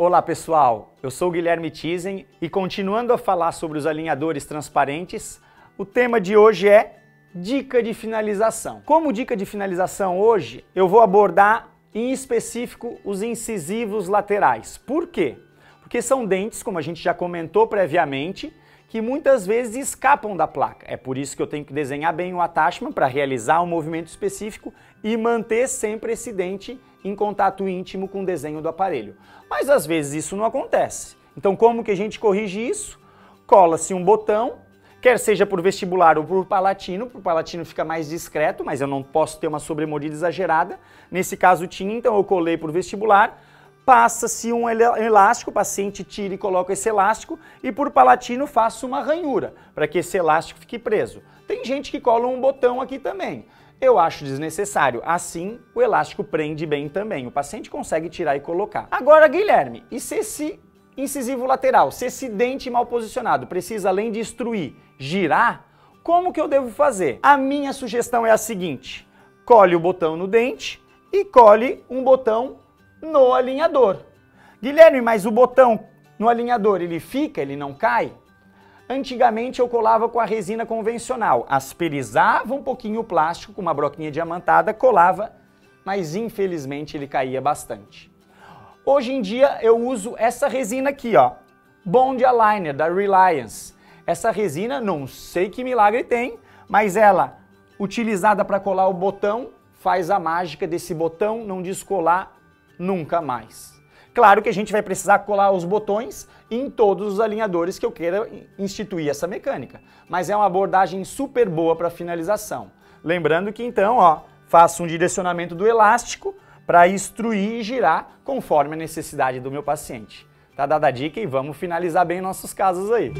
Olá pessoal, eu sou Guilherme Tizen e continuando a falar sobre os alinhadores transparentes, o tema de hoje é dica de finalização. Como dica de finalização hoje, eu vou abordar em específico os incisivos laterais. Por quê? Porque são dentes, como a gente já comentou previamente, que muitas vezes escapam da placa. É por isso que eu tenho que desenhar bem o attachment para realizar um movimento específico e manter sempre esse dente em contato íntimo com o desenho do aparelho. Mas às vezes isso não acontece. Então como que a gente corrige isso? Cola-se um botão, quer seja por vestibular ou por palatino, por palatino fica mais discreto, mas eu não posso ter uma sobremordida exagerada. Nesse caso tinha, então eu colei por vestibular, passa-se um elástico, o paciente tira e coloca esse elástico e por palatino faço uma ranhura para que esse elástico fique preso. Tem gente que cola um botão aqui também. Eu acho desnecessário. Assim, o elástico prende bem também. O paciente consegue tirar e colocar. Agora, Guilherme, e se esse incisivo lateral, se esse dente mal posicionado precisa, além de instruir, girar, como que eu devo fazer? A minha sugestão é a seguinte: colhe o botão no dente e colhe um botão no alinhador. Guilherme, mas o botão no alinhador ele fica, ele não cai? Antigamente eu colava com a resina convencional, asperizava um pouquinho o plástico com uma broquinha diamantada, colava, mas infelizmente ele caía bastante. Hoje em dia eu uso essa resina aqui, ó, Bond Aligner da Reliance. Essa resina, não sei que milagre tem, mas ela, utilizada para colar o botão, faz a mágica desse botão não descolar nunca mais. Claro que a gente vai precisar colar os botões em todos os alinhadores que eu queira instituir essa mecânica, mas é uma abordagem super boa para finalização. Lembrando que então, ó, faço um direcionamento do elástico para instruir e girar conforme a necessidade do meu paciente. Tá dada a dica e vamos finalizar bem nossos casos aí.